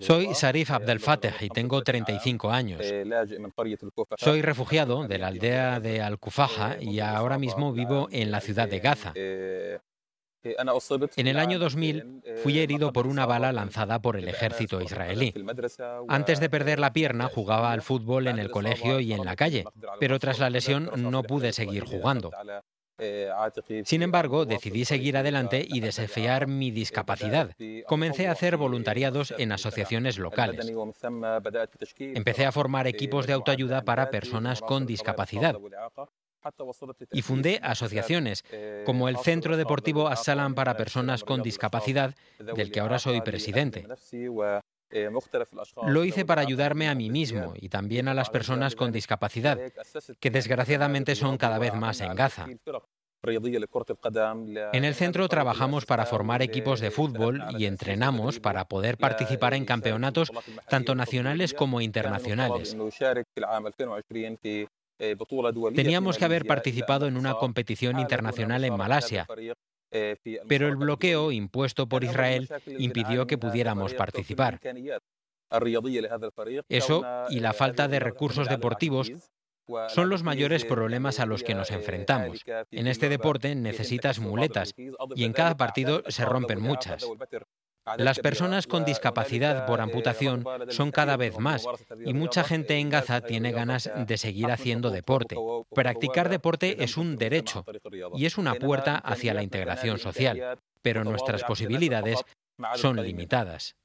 Soy Sarif Abdel Fattah y tengo 35 años. Soy refugiado de la aldea de Al-Kufaha y ahora mismo vivo en la ciudad de Gaza. En el año 2000 fui herido por una bala lanzada por el ejército israelí. Antes de perder la pierna jugaba al fútbol en el colegio y en la calle, pero tras la lesión no pude seguir jugando. Sin embargo, decidí seguir adelante y desafiar mi discapacidad. Comencé a hacer voluntariados en asociaciones locales. Empecé a formar equipos de autoayuda para personas con discapacidad y fundé asociaciones como el Centro Deportivo As-Salam para Personas con Discapacidad, del que ahora soy presidente. Lo hice para ayudarme a mí mismo y también a las personas con discapacidad, que desgraciadamente son cada vez más en Gaza. En el centro trabajamos para formar equipos de fútbol y entrenamos para poder participar en campeonatos tanto nacionales como internacionales. Teníamos que haber participado en una competición internacional en Malasia, pero el bloqueo impuesto por Israel impidió que pudiéramos participar. Eso y la falta de recursos deportivos son los mayores problemas a los que nos enfrentamos. En este deporte necesitas muletas y en cada partido se rompen muchas. Las personas con discapacidad por amputación son cada vez más y mucha gente en Gaza tiene ganas de seguir haciendo deporte. Practicar deporte es un derecho y es una puerta hacia la integración social, pero nuestras posibilidades son limitadas.